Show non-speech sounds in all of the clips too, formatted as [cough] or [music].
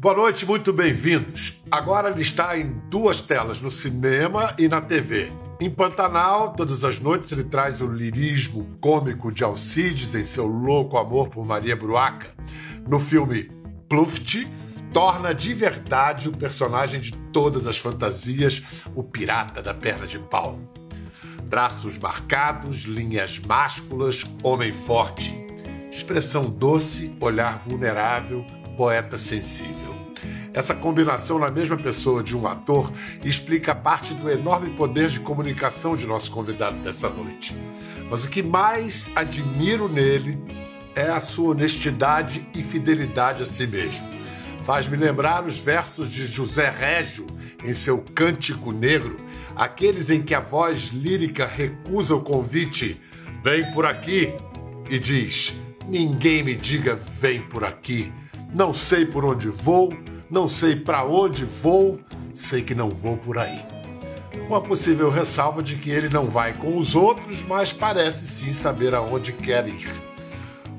Boa noite, muito bem-vindos. Agora ele está em duas telas, no cinema e na TV. Em Pantanal, todas as noites ele traz o lirismo cômico de Alcides em seu louco amor por Maria Bruaca. No filme Pluft, torna de verdade o personagem de todas as fantasias, o pirata da perna de pau. Braços marcados, linhas másculas, homem forte. Expressão doce, olhar vulnerável, poeta sensível. Essa combinação na mesma pessoa de um ator explica parte do enorme poder de comunicação de nosso convidado dessa noite. Mas o que mais admiro nele é a sua honestidade e fidelidade a si mesmo. Faz-me lembrar os versos de José Régio em seu Cântico Negro, aqueles em que a voz lírica recusa o convite, vem por aqui, e diz: Ninguém me diga vem por aqui. Não sei por onde vou, não sei para onde vou, sei que não vou por aí. Uma possível ressalva de que ele não vai com os outros, mas parece sim saber aonde quer ir.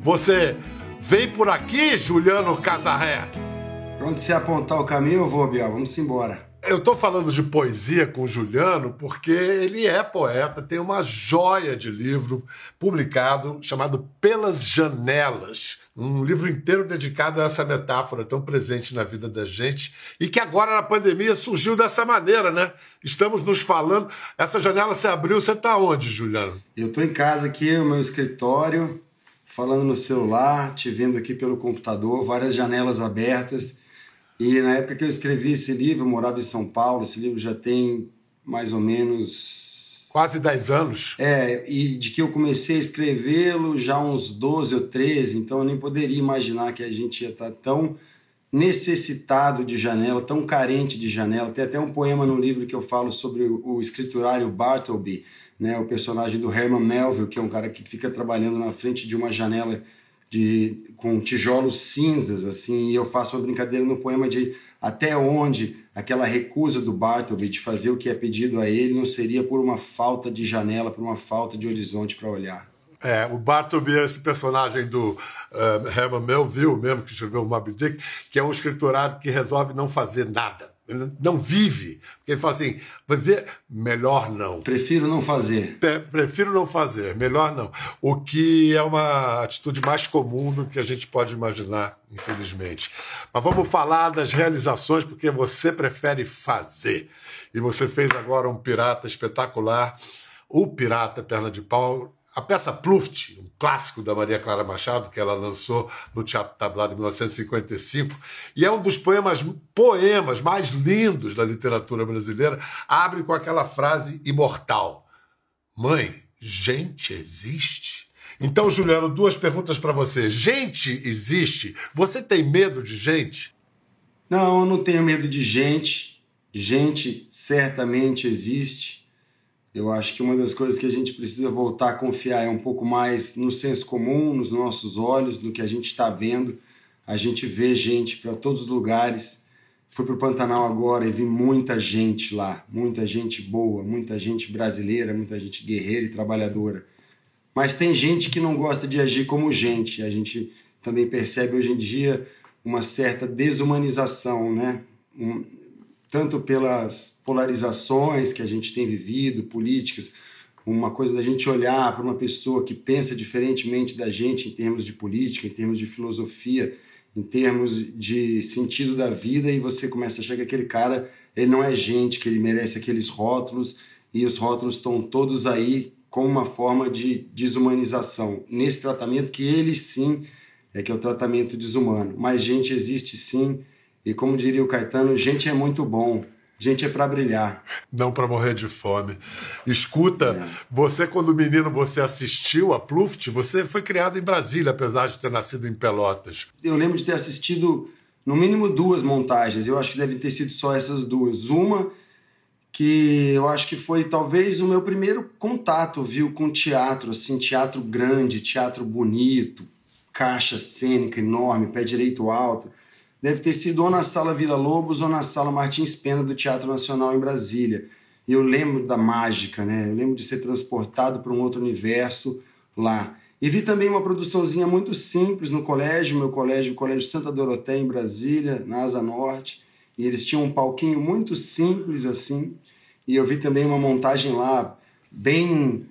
Você vem por aqui, Juliano Casarré? Pra onde você apontar o caminho, eu vou, Biel. Vamos embora. Eu estou falando de poesia com o Juliano porque ele é poeta, tem uma joia de livro publicado chamado Pelas Janelas, um livro inteiro dedicado a essa metáfora tão presente na vida da gente e que agora na pandemia surgiu dessa maneira, né? Estamos nos falando. Essa janela se abriu, você está onde, Juliano? Eu estou em casa aqui, no meu escritório, falando no celular, te vendo aqui pelo computador, várias janelas abertas e na época que eu escrevi esse livro, eu morava em São Paulo, esse livro já tem mais ou menos. Quase 10 anos. É, e de que eu comecei a escrevê-lo já uns 12 ou 13, então eu nem poderia imaginar que a gente ia estar tão necessitado de janela, tão carente de janela. Tem até um poema no livro que eu falo sobre o escriturário Bartleby, né, o personagem do Herman Melville, que é um cara que fica trabalhando na frente de uma janela de com tijolos cinzas assim e eu faço uma brincadeira no poema de até onde aquela recusa do Bartleby de fazer o que é pedido a ele não seria por uma falta de janela por uma falta de horizonte para olhar. É, o Bartleby é esse personagem do uh, Herman Melville mesmo que escreveu o Moby Dick que é um escritorado que resolve não fazer nada não vive. Porque ele fala assim: dizer, melhor não. Prefiro não fazer. prefiro não fazer, melhor não. O que é uma atitude mais comum do que a gente pode imaginar, infelizmente. Mas vamos falar das realizações, porque você prefere fazer. E você fez agora um pirata espetacular. O Pirata Perna de Pau, a peça Pluft, um clássico da Maria Clara Machado, que ela lançou no Teatro Tablado em 1955, e é um dos poemas, poemas mais lindos da literatura brasileira, abre com aquela frase imortal: Mãe, gente existe? Então, Juliano, duas perguntas para você. Gente existe? Você tem medo de gente? Não, eu não tenho medo de gente. Gente certamente existe eu acho que uma das coisas que a gente precisa voltar a confiar é um pouco mais no senso comum, nos nossos olhos, no que a gente está vendo. A gente vê gente para todos os lugares. Fui para o Pantanal agora e vi muita gente lá, muita gente boa, muita gente brasileira, muita gente guerreira e trabalhadora. Mas tem gente que não gosta de agir como gente. A gente também percebe hoje em dia uma certa desumanização, né? Tanto pelas polarizações que a gente tem vivido, políticas, uma coisa da gente olhar para uma pessoa que pensa diferentemente da gente em termos de política, em termos de filosofia, em termos de sentido da vida e você começa a achar que aquele cara ele não é gente, que ele merece aqueles rótulos e os rótulos estão todos aí como uma forma de desumanização nesse tratamento que ele sim é que é o tratamento desumano. Mas gente existe sim e como diria o Caetano, gente é muito bom. Gente é para brilhar. Não para morrer de fome. Escuta, é. você quando menino você assistiu a Pluft, você foi criado em Brasília, apesar de ter nascido em Pelotas. Eu lembro de ter assistido no mínimo duas montagens. Eu acho que devem ter sido só essas duas. Uma que eu acho que foi talvez o meu primeiro contato, viu, com teatro, assim, teatro grande, teatro bonito, caixa cênica enorme, pé direito alto deve ter sido ou na Sala Vila Lobos ou na Sala Martins Pena do Teatro Nacional em Brasília. E eu lembro da mágica, né? Eu lembro de ser transportado para um outro universo lá. E vi também uma produçãozinha muito simples no colégio, meu colégio, o Colégio Santa Doroteia, em Brasília, na Asa Norte. E eles tinham um palquinho muito simples assim. E eu vi também uma montagem lá bem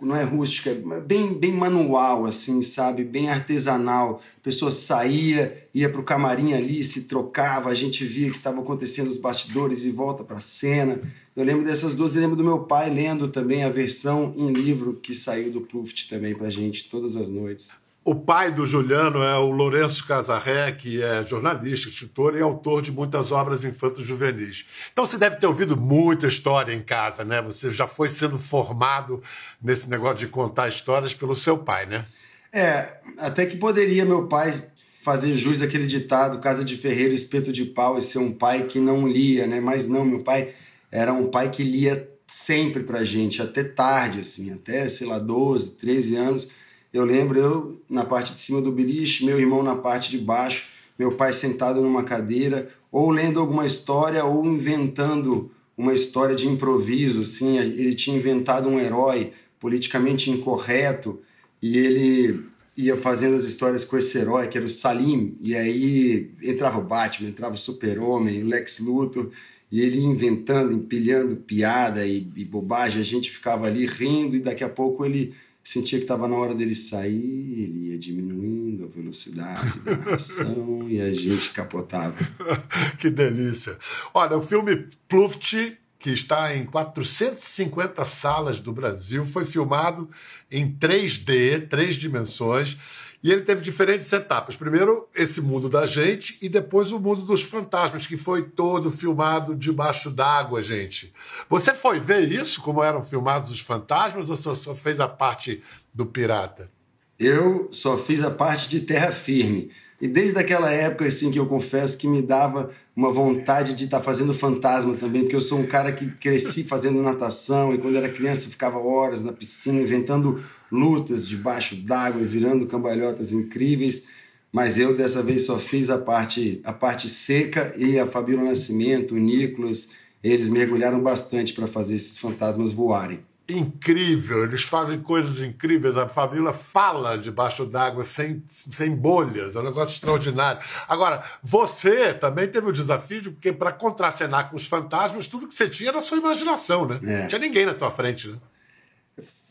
não é rústica, bem, bem manual, assim, sabe? Bem artesanal. A pessoa saía, ia para o camarim ali, se trocava, a gente via que estava acontecendo os bastidores e volta para a cena. Eu lembro dessas duas, e lembro do meu pai lendo também a versão em livro que saiu do Pluft também para gente todas as noites. O pai do Juliano é o Lourenço Casarré, que é jornalista, escritor e autor de muitas obras infantos juvenis. Então você deve ter ouvido muita história em casa, né? Você já foi sendo formado nesse negócio de contar histórias pelo seu pai, né? É, até que poderia meu pai fazer jus àquele ditado, casa de ferreiro, espeto de pau, e ser um pai que não lia, né? Mas não, meu pai era um pai que lia sempre pra gente, até tarde, assim, até, sei lá, 12, 13 anos eu lembro eu na parte de cima do beliche, meu irmão na parte de baixo, meu pai sentado numa cadeira, ou lendo alguma história, ou inventando uma história de improviso. Assim, ele tinha inventado um herói politicamente incorreto e ele ia fazendo as histórias com esse herói, que era o Salim, e aí entrava o Batman, entrava o Super-Homem, o Lex Luthor, e ele inventando, empilhando piada e, e bobagem, a gente ficava ali rindo, e daqui a pouco ele sentia que estava na hora dele sair, ele ia diminuindo a velocidade da [laughs] narração e a gente capotava. [laughs] que delícia. Olha, o filme Pluft, que está em 450 salas do Brasil, foi filmado em 3D, três dimensões, e ele teve diferentes etapas. Primeiro, esse mundo da gente, e depois o mundo dos fantasmas, que foi todo filmado debaixo d'água, gente. Você foi ver isso, como eram filmados os fantasmas, ou só fez a parte do pirata? Eu só fiz a parte de terra firme. E desde aquela época, assim, que eu confesso que me dava uma vontade de estar tá fazendo fantasma também, porque eu sou um cara que cresci fazendo natação e quando era criança ficava horas na piscina inventando lutas debaixo d'água e virando cambalhotas incríveis. Mas eu dessa vez só fiz a parte, a parte seca e a Fabíola Nascimento, o Nicolas, eles mergulharam bastante para fazer esses fantasmas voarem incrível, eles fazem coisas incríveis. A Fabíola fala debaixo d'água sem, sem bolhas, é um negócio extraordinário. Agora, você também teve o desafio de porque para contracenar com os fantasmas, tudo que você tinha era a sua imaginação, né? É. Não tinha ninguém na tua frente, né?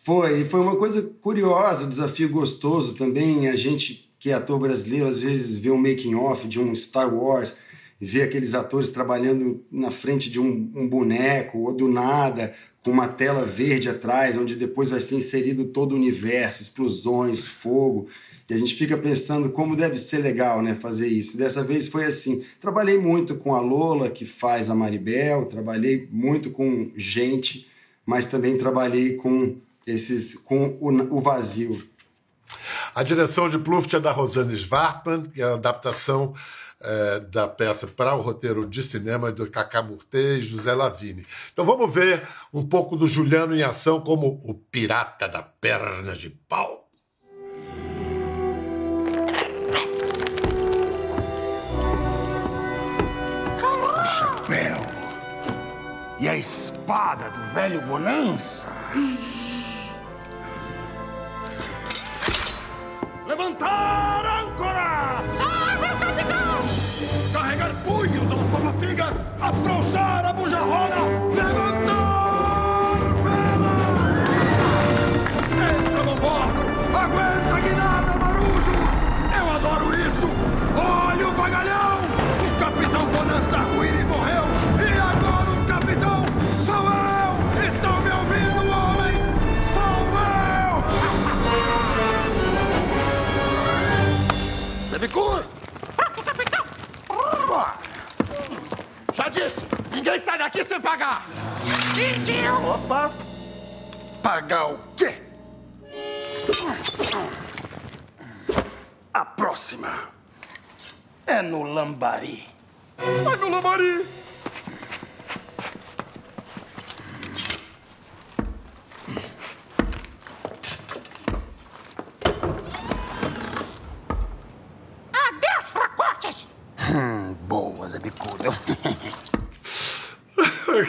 Foi, foi uma coisa curiosa, um desafio gostoso também. A gente que é ator brasileiro às vezes vê um making off de um Star Wars ver aqueles atores trabalhando na frente de um, um, boneco ou do nada, com uma tela verde atrás, onde depois vai ser inserido todo o universo, explosões, fogo. E a gente fica pensando como deve ser legal né, fazer isso. Dessa vez foi assim. Trabalhei muito com a Lola, que faz a Maribel, trabalhei muito com gente, mas também trabalhei com esses com o, o vazio. A direção de Pluft é da Rosane Svartman, que é a adaptação é, da peça para o roteiro de cinema do Cacá Murtê e José Lavini. Então vamos ver um pouco do Juliano em ação como o pirata da perna de pau. O chapéu e a espada do velho Bonança. [laughs]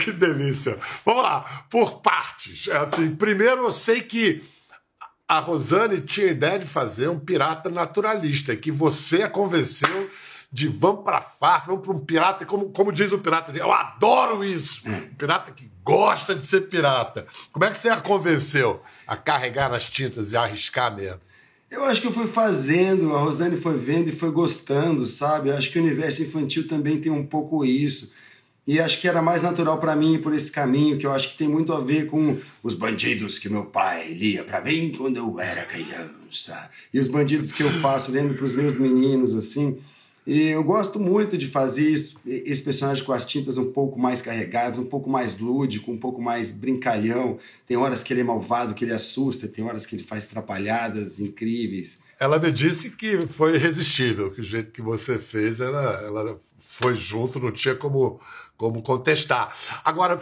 que delícia. Vamos lá, por partes. É assim, primeiro eu sei que a Rosane tinha a ideia de fazer um pirata naturalista, que você a convenceu de vamos pra farsa, vamos pra um pirata, como, como diz o pirata, eu adoro isso! Um pirata que gosta de ser pirata. Como é que você a convenceu a carregar nas tintas e a arriscar mesmo? Eu acho que eu fui fazendo, a Rosane foi vendo e foi gostando, sabe? Eu acho que o universo infantil também tem um pouco isso. E acho que era mais natural para mim ir por esse caminho, que eu acho que tem muito a ver com os bandidos que meu pai lia para mim quando eu era criança. E os bandidos que eu faço lendo para os meus meninos, assim. E eu gosto muito de fazer isso, esse personagem com as tintas um pouco mais carregadas, um pouco mais lúdico, um pouco mais brincalhão. Tem horas que ele é malvado, que ele assusta, tem horas que ele faz atrapalhadas incríveis. Ela me disse que foi irresistível, que o jeito que você fez, ela, ela foi junto, não tinha como, como contestar. Agora,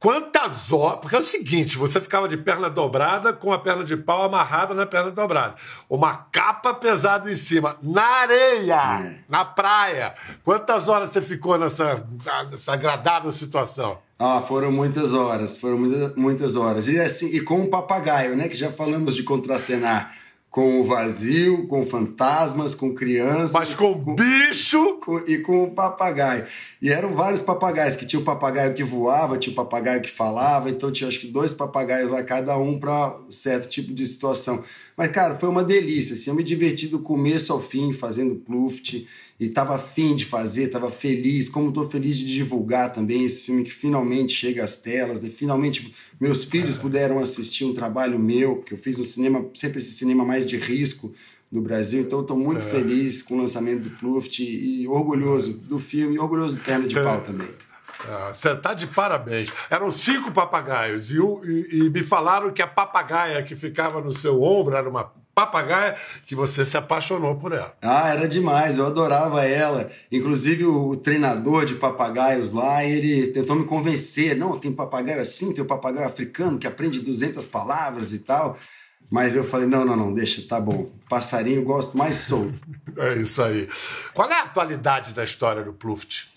quantas horas. Porque é o seguinte: você ficava de perna dobrada com a perna de pau amarrada na perna dobrada. Uma capa pesada em cima, na areia, É. na praia. Quantas horas você ficou nessa, nessa agradável situação? Ah, foram muitas horas, foram muitas, muitas horas. E assim, e com o papagaio, né? Que já falamos de contracenar com o vazio, com fantasmas, com crianças. Mas com bicho. com- e com o papagaio. E eram vários papagaios, que tinha o papagaio que voava, tinha o papagaio que falava, então tinha acho que dois papagaios lá, cada um para certo tipo de situação. Mas, cara, foi uma delícia, assim, eu me diverti do começo ao fim fazendo Pluft, e tava afim de fazer, tava feliz, como tô feliz de divulgar também esse filme que finalmente chega às telas, né? finalmente meus filhos puderam assistir um trabalho meu, que eu fiz um cinema, sempre esse cinema mais de risco, no Brasil. Então, estou muito feliz com o lançamento do Pluft e orgulhoso do filme e orgulhoso do Perna de Pau também. Ah, Você tá de parabéns. Eram cinco papagaios e, e- e me falaram que a papagaia que ficava no seu ombro era uma papagaia que você se apaixonou por ela. Ah, era demais, eu adorava ela. Inclusive, o, o treinador de papagaios lá, ele tentou me convencer. Não, tem papagaio assim, tem o papagaio africano que aprende 200 palavras e tal. Mas eu falei, não, não, não, deixa, tá bom. Passarinho gosto mais solto. [laughs] É isso aí. Qual é a atualidade da história do Pluft?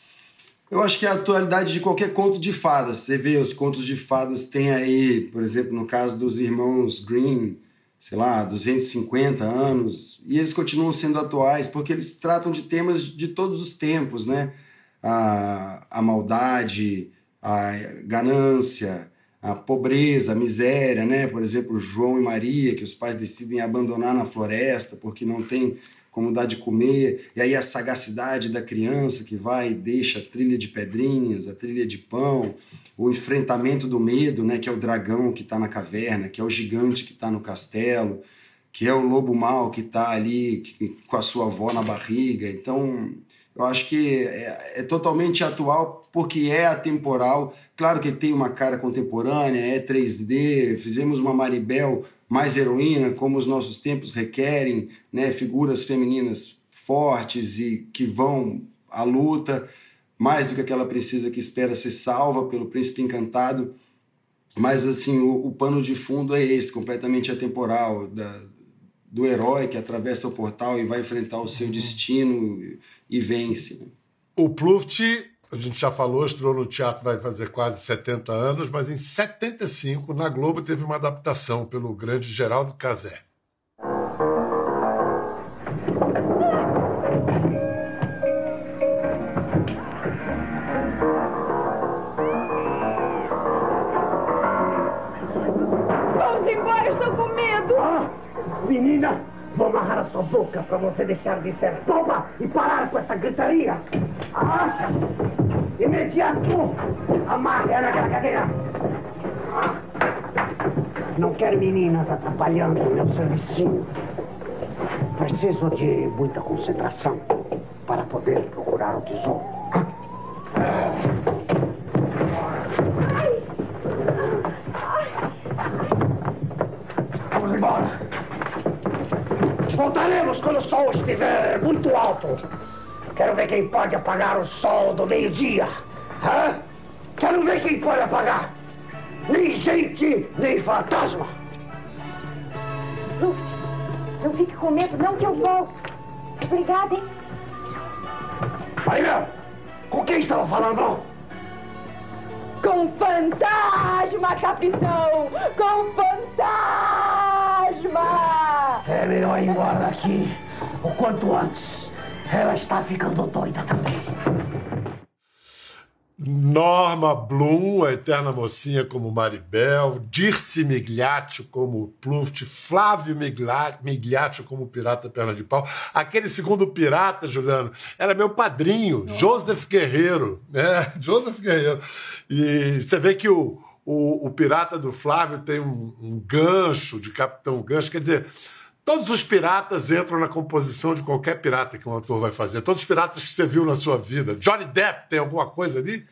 Eu acho que é a atualidade de qualquer conto de fadas. Você vê, os contos de fadas tem aí, por exemplo, no caso dos irmãos Green, sei lá, 250 anos, e eles continuam sendo atuais porque eles tratam de temas de todos os tempos, né? A, a maldade, a ganância, a pobreza, a miséria, né? Por exemplo, João e Maria, que os pais decidem abandonar na floresta porque não tem como dar de comer, e aí a sagacidade da criança que vai e deixa a trilha de pedrinhas, a trilha de pão, o enfrentamento do medo, né, que é o dragão que está na caverna, que é o gigante que está no castelo, que é o lobo mau que está ali com a sua avó na barriga. Então, eu acho que é, é totalmente atual porque é atemporal. Claro que tem uma cara contemporânea, é 3D. Fizemos uma Maribel mais heroína, como os nossos tempos requerem, né? Figuras femininas fortes e que vão à luta, mais do que aquela princesa que espera ser salva pelo príncipe encantado. Mas assim, o, o pano de fundo é esse, completamente atemporal, da, do herói que atravessa o portal e vai enfrentar o seu destino e, e vence. né? O Pluft, a gente já falou, estreou no teatro, vai fazer quase 70 anos, mas em 75, na Globo, teve uma adaptação pelo grande Geraldo Cazé. Vamos embora, estou com medo. Ah, menina, vou amarrar a sua boca para você deixar de ser boba e parar com essa gritaria. Ah, imediato, amarre ela naquela cadeira. Não quero meninas atrapalhando o meu serviço. Preciso de muita concentração para poder procurar o tesouro. Vamos embora. Voltaremos quando o sol estiver muito alto. Ver quem pode apagar o sol do meio-dia. Hã? Quero ver quem pode apagar. Nem gente, nem fantasma. Luft, não fique com medo, não que eu volto. Obrigada, hein? Maria, com quem estava falando? Com fantasma, capitão! Com fantasma! É melhor ir embora daqui o quanto antes. Ela está ficando doida também. Norma Bloom, a eterna mocinha como Maribel, Dirce Migliaccio como Pluft, Flávio Migliaccio como Pirata Perna de Pau. Aquele segundo pirata, Juliano, era meu padrinho, Joseph Guerreiro. É, [laughs] Joseph Guerreiro. E você vê que o, o, o pirata do Flávio tem um, um gancho de Capitão Gancho, quer dizer. Todos os piratas entram na composição de qualquer pirata que um ator vai fazer. Todos os piratas que você viu na sua vida. Johnny Depp tem alguma coisa ali?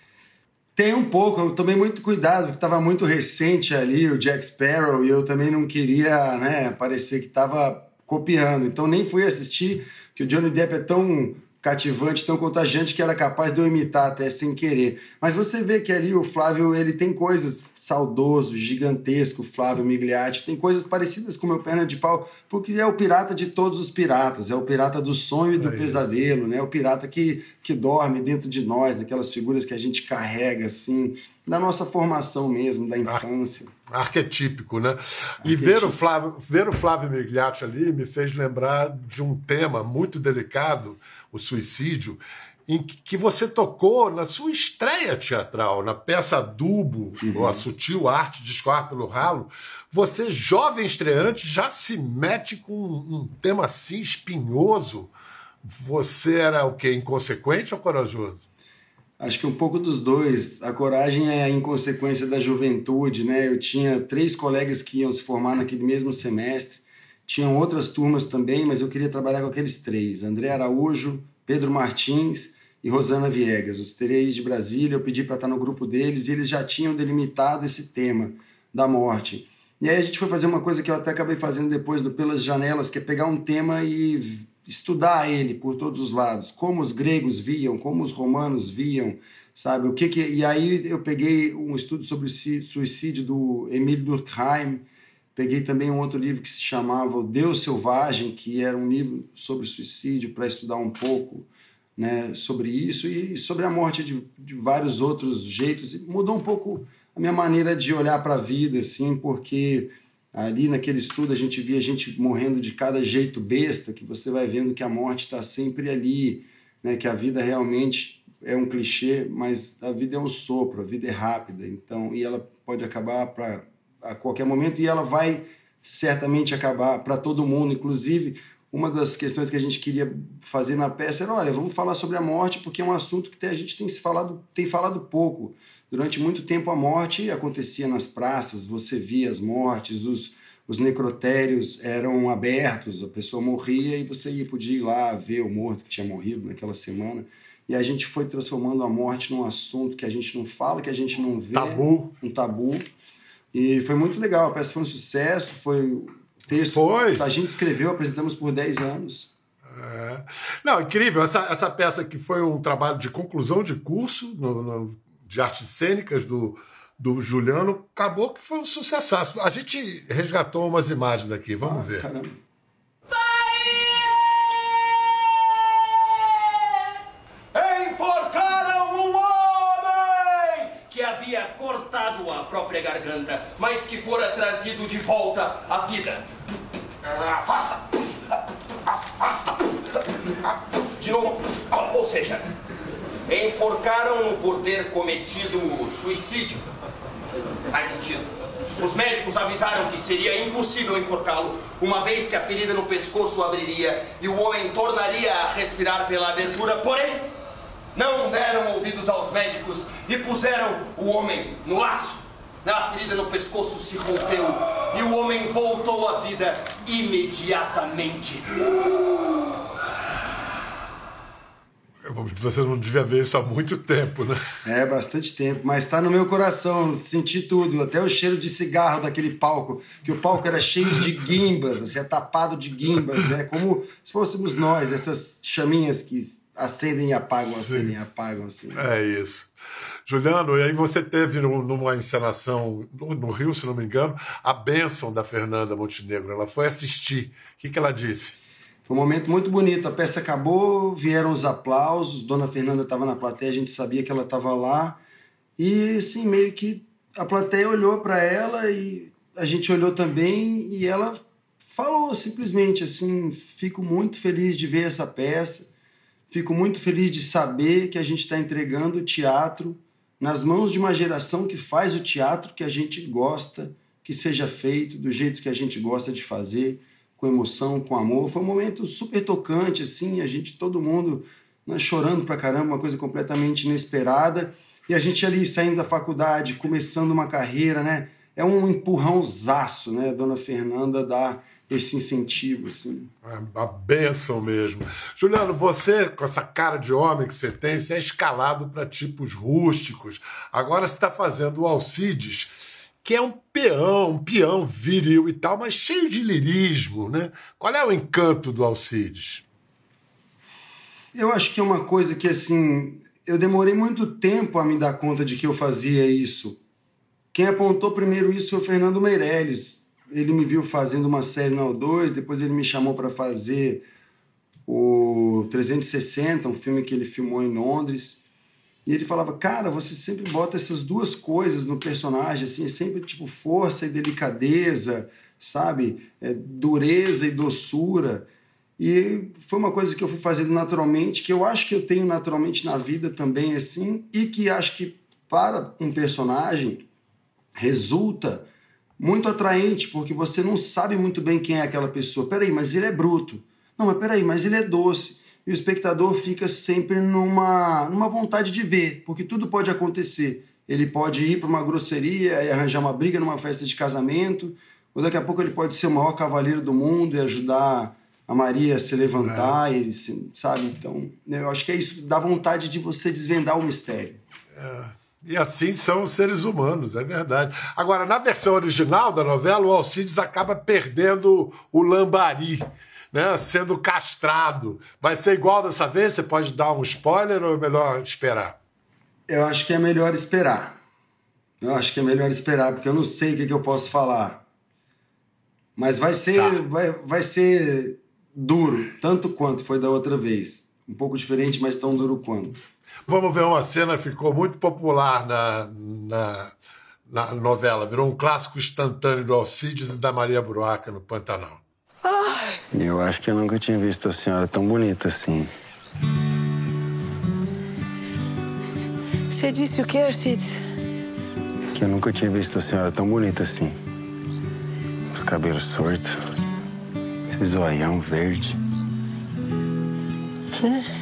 Tem um pouco, eu tomei muito cuidado, porque estava muito recente ali o Jack Sparrow e eu também não queria né, parecer que estava copiando. Então nem fui assistir, que o Johnny Depp é tão cativante, tão contagiante que era capaz de eu imitar até sem querer. Mas você vê que ali o Flávio, ele tem coisas saudoso, gigantesco, Flávio Migliatti, tem coisas parecidas com o meu perna de pau, porque é o pirata de todos os piratas, é o pirata do sonho e do É isso. pesadelo, né? O pirata que, que dorme dentro de nós, daquelas figuras que a gente carrega assim, da nossa formação mesmo, da infância. Arquetípico, né? E ver o, Flávio, ver o Flávio Migliaccio ali me fez lembrar de um tema muito delicado, o suicídio, em que você tocou na sua estreia teatral, na peça Adubo, ou A Sutil Arte de Escoar pelo Ralo. Você, jovem estreante, já se mete com um um tema assim espinhoso. Você era o quê? Inconsequente ou corajoso? Acho que um pouco dos dois. A coragem é a inconsequência da juventude, né? Eu tinha três colegas que iam se formar naquele mesmo semestre. Tinham outras turmas também, mas eu queria trabalhar com aqueles três: André Araújo, Pedro Martins e Rosana Viegas, os três de Brasília. Eu pedi para estar no grupo deles e eles já tinham delimitado esse tema da morte. E aí a gente foi fazer uma coisa que eu até acabei fazendo depois do Pelas Janelas, que é pegar um tema e estudar ele por todos os lados, como os gregos viam, como os romanos viam, sabe? O que que e aí eu peguei um estudo sobre o suicídio do Emílio Durkheim, peguei também um outro livro que se chamava O Deus Selvagem, que era um livro sobre suicídio para estudar um pouco, né, sobre isso e sobre a morte de, de vários outros jeitos. E mudou um pouco a minha maneira de olhar para a vida, assim, porque ali naquele estudo a gente via gente morrendo de cada jeito besta, que você vai vendo que a morte está sempre ali, né, que a vida realmente é um clichê, mas a vida é um sopro, a vida é rápida, então e ela pode acabar para a qualquer momento e ela vai certamente acabar para todo mundo, inclusive uma das questões que a gente queria fazer na peça era, olha, vamos falar sobre a morte porque é um assunto que a gente tem se falado, tem falado pouco. Durante muito tempo a morte acontecia nas praças, você via as mortes, os, os necrotérios eram abertos, a pessoa morria e você ia, podia ir lá ver o morto que tinha morrido naquela semana. E a gente foi transformando a morte num assunto que a gente não fala, que a gente não vê. Tabu. Um tabu. E foi muito legal, a peça foi um sucesso, foi o texto. Foi. A gente escreveu, apresentamos por 10 anos. É. Não, incrível. Essa, essa peça que foi um trabalho de conclusão de curso no- no- de artes cênicas do, do Juliano, acabou que foi um sucesso. A gente resgatou umas imagens aqui, vamos ver. Caramba. Garganta, mas que fora trazido de volta à vida. Afasta! Afasta! De novo. Ou seja, enforcaram-no por ter cometido suicídio. Faz sentido. Os médicos avisaram que seria impossível enforcá-lo, uma vez que a ferida no pescoço abriria e o homem tornaria a respirar pela abertura, porém, não deram ouvidos aos médicos e puseram o homem no laço. A ferida no pescoço se rompeu e o homem voltou à vida imediatamente. Você não devia ver isso há muito tempo, né? É, bastante tempo, mas tá no meu coração, senti tudo, até o cheiro de cigarro daquele palco, que o palco era cheio de guimbas, assim, é tapado de guimbas, né? Como se fôssemos nós, essas chaminhas que acendem e apagam, acendem e apagam, assim. É isso. Juliano, e aí você teve num- numa encenação no, Rio, se não me engano, a bênção da Fernanda Montenegro. Ela foi assistir. O que, que ela disse? Foi um momento muito bonito. A peça acabou, vieram os aplausos. Dona Fernanda estava na plateia, a gente sabia que ela estava lá. E assim, meio que a plateia olhou para ela e a gente olhou também e ela falou simplesmente assim: fico muito feliz de ver essa peça, fico muito feliz de saber que a gente está entregando teatro nas mãos de uma geração que faz o teatro que a gente gosta que seja feito do jeito que a gente gosta de fazer, com emoção, com amor. Foi um momento super tocante, assim, a gente, todo mundo né, chorando pra caramba, uma coisa completamente inesperada. E a gente ali saindo da faculdade, começando uma carreira, né? É um empurrãozaço, né? Dona Fernanda dá esse incentivo, assim. É uma benção mesmo. Juliano, você, com essa cara de homem que você tem, você é escalado para tipos rústicos. Agora você está fazendo o Alcides, que é um peão, um peão viril e tal, mas cheio de lirismo, né? Qual é o encanto do Alcides? Eu acho que é uma coisa que, assim, eu demorei muito tempo a me dar conta de que eu fazia isso. Quem apontou primeiro isso foi o Fernando Meirelles. Ele me viu fazendo uma série na O2, depois ele me chamou para fazer o 360, um filme que ele filmou em Londres. E ele falava, cara, você sempre bota essas duas coisas no personagem, assim, é sempre tipo força e delicadeza, sabe? É, dureza e doçura. E foi uma coisa que eu fui fazendo naturalmente, que eu acho que eu tenho naturalmente na vida também, assim, e que acho que para um personagem resulta muito atraente, porque você não sabe muito bem quem é aquela pessoa. Peraí, mas ele é bruto. Não, mas peraí, mas ele é doce. E o espectador fica sempre numa, numa vontade de ver, porque tudo pode acontecer. Ele pode ir para uma grosseria e arranjar uma briga numa festa de casamento, ou daqui a pouco ele pode ser o maior cavaleiro do mundo e ajudar a Maria se levantar, é. e, sabe? Então, eu acho que é isso, dá vontade de você desvendar o mistério. É. E assim são os seres humanos, é verdade. Agora, na versão original da novela, o Alcides acaba perdendo o lambari, né? Sendo castrado. Vai ser igual dessa vez? Você pode dar um spoiler ou é melhor esperar? Eu acho que é melhor esperar. Eu acho que é melhor esperar, porque eu não sei o que, que eu posso falar. Mas vai ser, tá. vai, vai ser duro, tanto quanto foi da outra vez. Um pouco diferente, mas tão duro quanto. Vamos ver uma cena que ficou muito popular na, na, na novela. Virou um clássico instantâneo do Alcides e da Maria Bruaca no Pantanal. Eu acho que eu nunca tinha visto a senhora tão bonita assim. Você disse o que, Alcides? Que eu nunca tinha visto a senhora tão bonita assim. Os cabelos soltos esse zoião verde. Nunca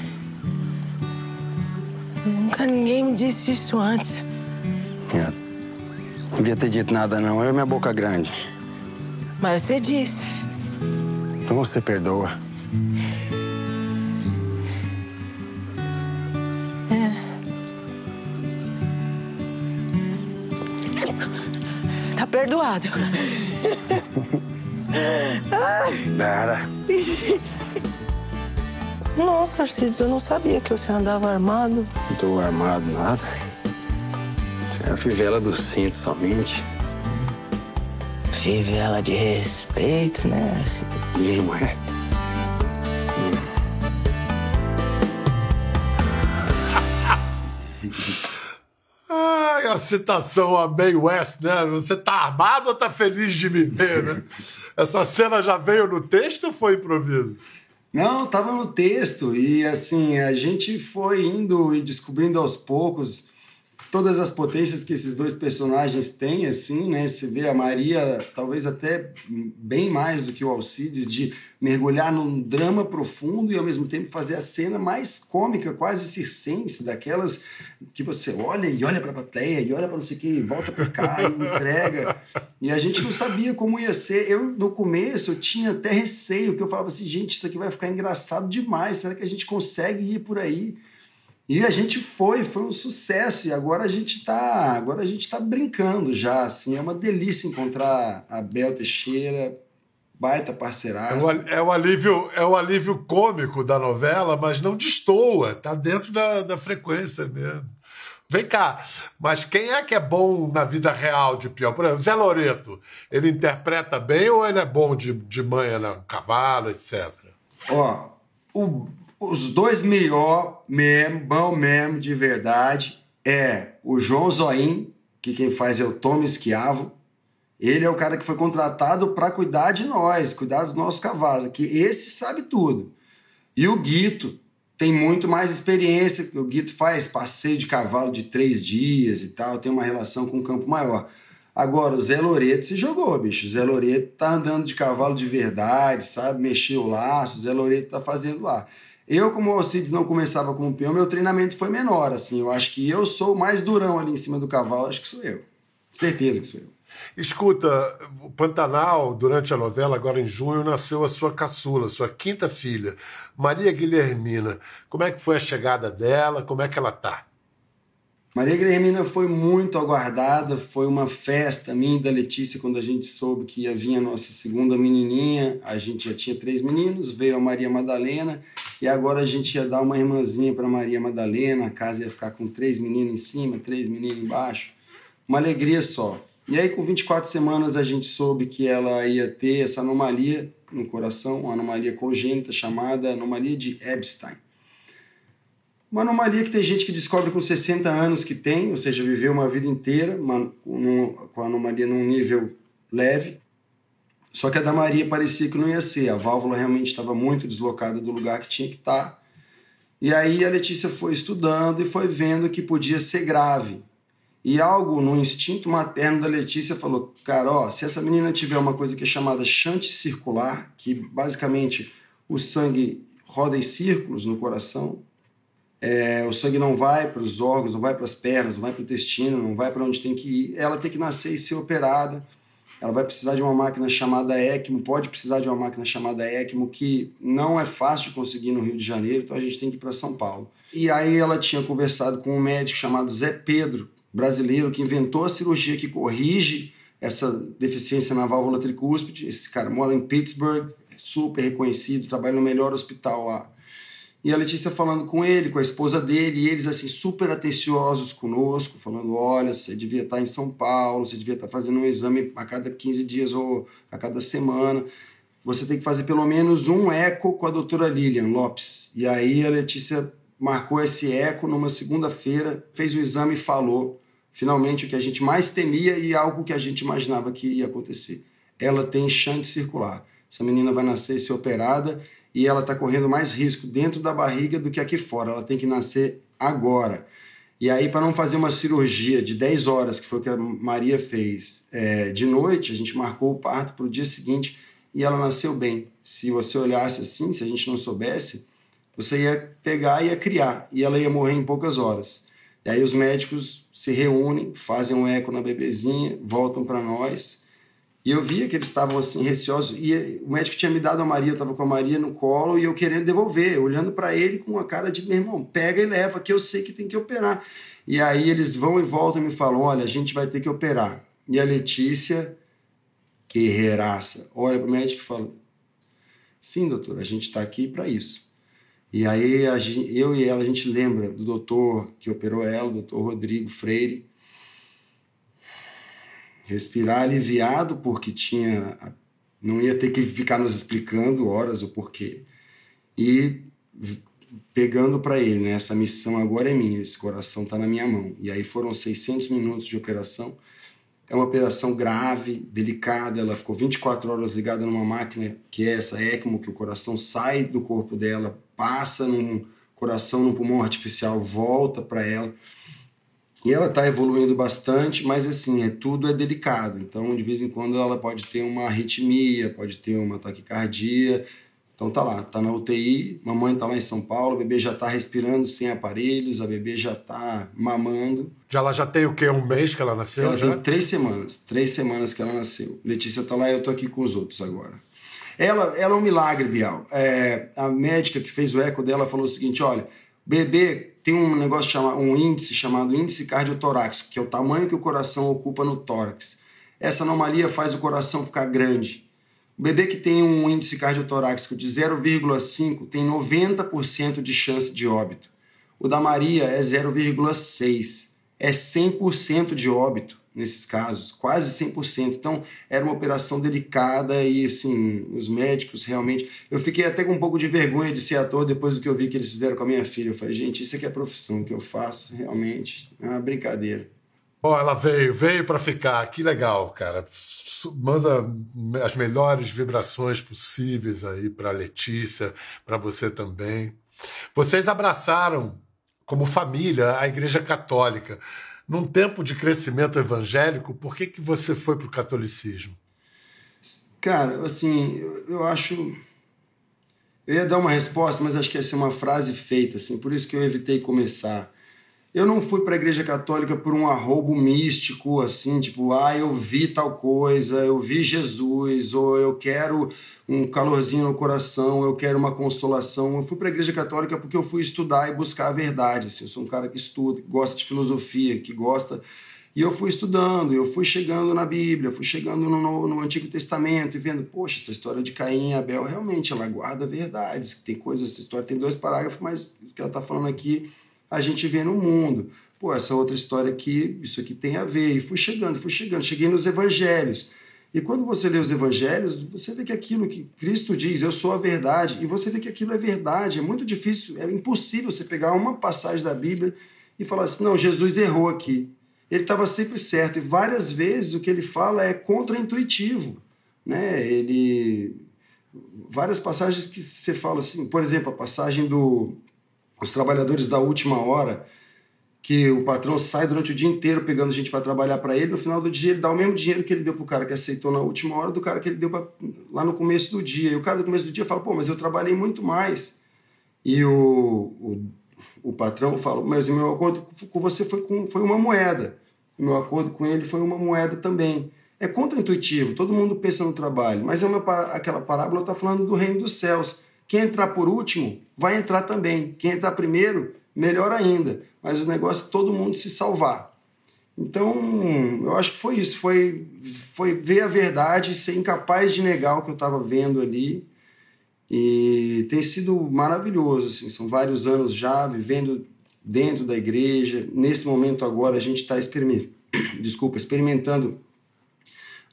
ninguém me disse isso antes. É. Não devia ter dito nada, não. Eu e minha boca grande. Mas você disse. Então você perdoa. É. Tá perdoado. Dara. [laughs] Nossa, Arcides, eu não sabia que você andava armado. Não tô armado, nada. Você é a fivela do cinto somente. Fivela de respeito, né, Arcides? Não é? Ai, a citação a May West, né? Você tá armado ou tá feliz de me ver, né? Essa cena já veio no texto ou foi improviso? Não, estava no texto e assim a gente foi indo e descobrindo aos poucos todas as potências que esses dois personagens têm, assim, né? Você vê a Maria, talvez até bem mais do que o Alcides, de mergulhar num drama profundo e ao mesmo tempo fazer a cena mais cômica, quase circense, daquelas que você olha e olha para a plateia e olha para não sei o que, e volta para cá e entrega. E a gente não sabia como ia ser. Eu, no começo, eu tinha até receio, porque eu falava assim, gente, isso aqui vai ficar engraçado demais, será que a gente consegue ir por aí? E a gente foi, foi um sucesso. E agora a gente tá, agora a gente tá brincando já, assim. É uma delícia encontrar a Bel Teixeira, baita parceiraça. É o, é o, alívio, é o alívio cômico da novela, mas não destoa, tá dentro da, da frequência mesmo. Vem cá, mas quem é que é bom na vida real de peão? Por exemplo, Zé Loreto, ele interpreta bem ou ele é bom de, de manha no cavalo, etc? Ó, o, os dois melhor mesmo, bom mesmo, de verdade, é o João Zoim, que quem faz é o Tom Esquiavo. Ele é o cara que foi contratado para cuidar de nós, cuidar dos nossos cavalos, que esse sabe tudo. E o Guito tem muito mais experiência, o Guito faz passeio de cavalo de três dias e tal, tem uma relação com o campo maior. Agora, o Zé Loreto se jogou, bicho. O Zé Loreto tá andando de cavalo de verdade, sabe? Mexeu o laço, o Zé Loreto tá fazendo lá. Eu, como o Alcides não começava como peão, meu treinamento foi menor, assim. Eu acho que eu sou o mais durão ali em cima do cavalo, acho que sou eu. Certeza que sou eu. Escuta, o Pantanal, durante a novela, agora em junho, nasceu a sua caçula, sua quinta filha, Maria Guilhermina. Como é que foi a chegada dela? Como é que ela tá? Maria Guilhermina foi muito aguardada, foi uma festa minha e da Letícia quando a gente soube que ia vir a nossa segunda menininha. A gente já tinha três meninos, veio a Maria Madalena e agora a gente ia dar uma irmãzinha para Maria Madalena. A casa ia ficar com três meninos em cima, três meninos embaixo. Uma alegria só. E aí, com 24 semanas, a gente soube que ela ia ter essa anomalia no coração, uma anomalia congênita chamada anomalia de Epstein. Uma anomalia que tem gente que descobre com 60 anos que tem, ou seja, viveu uma vida inteira com a anomalia num nível leve. Só que a da Maria parecia que não ia ser, a válvula realmente estava muito deslocada do lugar que tinha que estar. E aí a Letícia foi estudando e foi vendo que podia ser grave. E algo no instinto materno da Letícia falou: cara, ó, se essa menina tiver uma coisa que é chamada chante circular, que basicamente o sangue roda em círculos no coração, é, o sangue não vai para os órgãos, não vai para as pernas, não vai para o intestino, não vai para onde tem que ir. Ela tem que nascer e ser operada. Ela vai precisar de uma máquina chamada ECMO, pode precisar de uma máquina chamada ECMO, que não é fácil de conseguir no Rio de Janeiro, então a gente tem que ir para São Paulo. E aí ela tinha conversado com um médico chamado Zé Pedro, brasileiro, que inventou a cirurgia que corrige essa deficiência na válvula tricúspide. Esse cara mora em Pittsburgh, super reconhecido, trabalha no melhor hospital lá. E a Letícia falando com ele, com a esposa dele, e eles assim super atenciosos conosco, falando: olha, você devia estar em São Paulo, você devia estar fazendo um exame a cada 15 dias ou a cada semana. Você tem que fazer pelo menos um eco com a doutora Lilian Lopes. E aí a Letícia marcou esse eco numa segunda-feira, fez o exame e falou finalmente o que a gente mais temia e algo que a gente imaginava que ia acontecer. Ela tem chante circular. Essa menina vai nascer e ser operada e ela está correndo mais risco dentro da barriga do que aqui fora. Ela tem que nascer agora. E aí, para não fazer uma cirurgia de 10 horas, que foi o que a Maria fez é, de noite, a gente marcou o parto para o dia seguinte e ela nasceu bem. Se você olhasse assim, se a gente não soubesse, você ia pegar e ia criar, e ela ia morrer em poucas horas. E aí os médicos se reúnem, fazem um eco na bebezinha, voltam para nós e eu via que eles estavam assim receosos. E o médico tinha me dado a Maria, eu estava com a Maria no colo e eu querendo devolver, olhando para ele com uma cara de meu irmão, pega e leva, que eu sei que tem que operar. E aí eles vão e voltam e me falam: olha, a gente vai ter que operar. E a Letícia, guerreiraça, olha para o médico e fala: sim, doutor, a gente está aqui para isso. E aí eu e ela, a gente lembra do doutor que operou ela, o doutor Rodrigo Freire, respirar aliviado porque tinha não ia ter que ficar nos explicando horas o porquê e pegando para ele, né? Essa missão agora é minha, esse coração está na minha mão. E aí foram 600 minutos de operação. É uma operação grave, delicada. Ela ficou 24 horas ligada numa máquina que é essa ECMO, que o coração sai do corpo dela, passa num coração, num pulmão artificial, volta para ela. E ela está evoluindo bastante, mas assim, é, tudo é delicado. Então, de vez em quando, ela pode ter uma arritmia, pode ter uma taquicardia. Então tá lá, tá na UTI, mamãe tá lá em São Paulo, o bebê já tá respirando sem aparelhos, a bebê já tá mamando. Já ela já tem o quê? Um mês que ela nasceu? Ela já? tem três semanas, três semanas que ela nasceu. Letícia tá lá e eu tô aqui com os outros agora. Ela, ela é um milagre, Bial. É, a médica que fez o eco dela falou o seguinte: olha, bebê tem um negócio chamado, um índice chamado índice cardiotoráxico, que é o tamanho que o coração ocupa no tórax. Essa anomalia faz o coração ficar grande. O bebê que tem um índice cardiotoráxico de 0,5 tem 90% de chance de óbito. O da Maria é 0,6. É 100% de óbito nesses casos, quase 100%. Então, era uma operação delicada e, assim, os médicos realmente. Eu fiquei até com um pouco de vergonha de ser ator depois do que eu vi que eles fizeram com a minha filha. Eu falei, gente, isso aqui é profissão, que eu faço realmente é uma brincadeira. Ó, ela veio, veio para ficar. Que legal, cara. Manda as melhores vibrações possíveis aí para Letícia, para você também. Vocês abraçaram como família a Igreja Católica. Num tempo de crescimento evangélico, por que, que você foi para o catolicismo? Cara, assim, eu, eu acho. Eu ia dar uma resposta, mas acho que ia ser uma frase feita, assim, por isso que eu evitei começar. Eu não fui para a Igreja Católica por um arrobo místico, assim, tipo, ah, eu vi tal coisa, eu vi Jesus, ou eu quero um calorzinho no coração, eu quero uma consolação. Eu fui para a Igreja Católica porque eu fui estudar e buscar a verdade. Assim, eu sou um cara que estuda, que gosta de filosofia, que gosta e eu fui estudando, eu fui chegando na Bíblia, fui chegando no, no, no Antigo Testamento e vendo, poxa, essa história de Caim e Abel, realmente, ela guarda verdades. Tem coisas, essa história tem dois parágrafos, mas o que ela está falando aqui, a gente vê no mundo. Pô, essa outra história aqui, isso aqui tem a ver. E fui chegando, fui chegando, cheguei nos evangelhos. E quando você lê os evangelhos, você vê que aquilo que Cristo diz, eu sou a verdade, e você vê que aquilo é verdade. É muito difícil, é impossível você pegar uma passagem da Bíblia e falar assim: não, Jesus errou aqui ele estava sempre certo. E várias vezes o que ele fala é contraintuitivo. Né? Ele. Várias passagens que você fala assim, por exemplo, a passagem do os trabalhadores da última hora, que o patrão sai durante o dia inteiro pegando gente para trabalhar para ele, no final do dia ele dá o mesmo dinheiro que ele deu para o cara que aceitou na última hora do cara que ele deu pra, lá no começo do dia. E o cara do começo do dia fala, pô, mas eu trabalhei muito mais. E o, o, o patrão fala, mas o meu acordo com você foi, com, foi uma moeda o meu acordo com ele foi uma moeda também. É contraintuitivo, todo mundo pensa no trabalho, mas é uma, aquela parábola está falando do reino dos céus. Quem entrar por último vai entrar também. Quem entrar primeiro, melhor ainda. Mas o negócio é todo mundo se salvar. Então, eu acho que foi isso. Foi, foi ver a verdade, ser incapaz de negar o que eu estava vendo ali. E tem sido maravilhoso. Assim. São vários anos já vivendo dentro da igreja. Nesse momento agora a gente está experiment... [coughs] desculpa, experimentando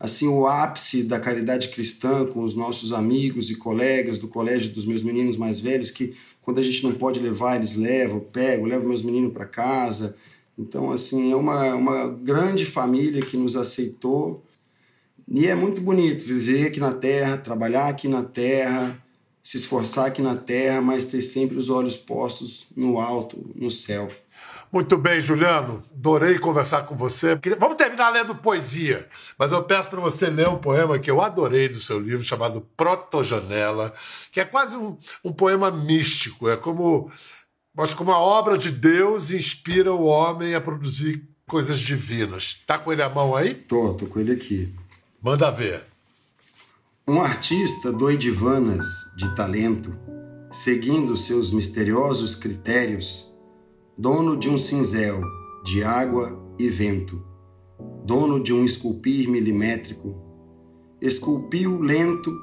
assim o ápice da caridade cristã com os nossos amigos e colegas do colégio dos meus meninos mais velhos que quando a gente não pode levar eles levam, pego, levo meus meninos para casa. Então assim é uma uma grande família que nos aceitou e é muito bonito viver aqui na Terra, trabalhar aqui na Terra se esforçar aqui na terra, mas ter sempre os olhos postos no alto, no céu. Muito bem, Juliano. Adorei conversar com você. Vamos terminar lendo poesia, mas eu peço para você ler um poema que eu adorei do seu livro, chamado Protojanela, que é quase um, um poema místico. É como, acho como uma obra de Deus inspira o homem a produzir coisas divinas. Tá com ele à mão aí? Tô, tô com ele aqui. Manda ver. Um artista doidivanas de talento, seguindo seus misteriosos critérios, dono de um cinzel de água e vento, dono de um esculpir milimétrico, esculpiu lento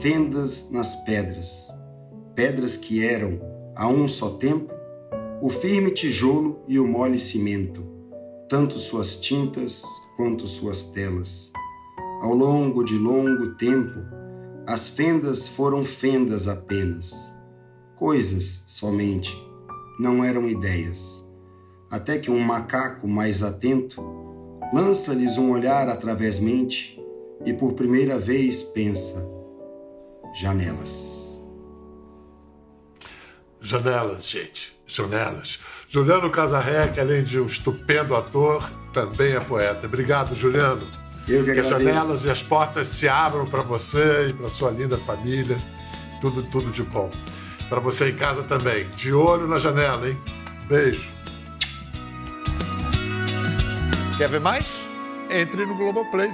fendas nas pedras, pedras que eram, a um só tempo, o firme tijolo e o mole cimento, tanto suas tintas quanto suas telas ao longo de longo tempo, as fendas foram fendas apenas. Coisas somente, não eram ideias. Até que um macaco mais atento lança-lhes um olhar através mente e por primeira vez pensa: janelas. Janelas, gente, janelas. Juliano Casarrec, além de um estupendo ator, também é poeta. Obrigado, Juliano. Eu que, que as agradeço. janelas e as portas se abram para você e para sua linda família. Tudo, tudo de bom. Para você em casa também. De olho na janela, hein? Beijo. Quer ver mais? Entre no Globoplay.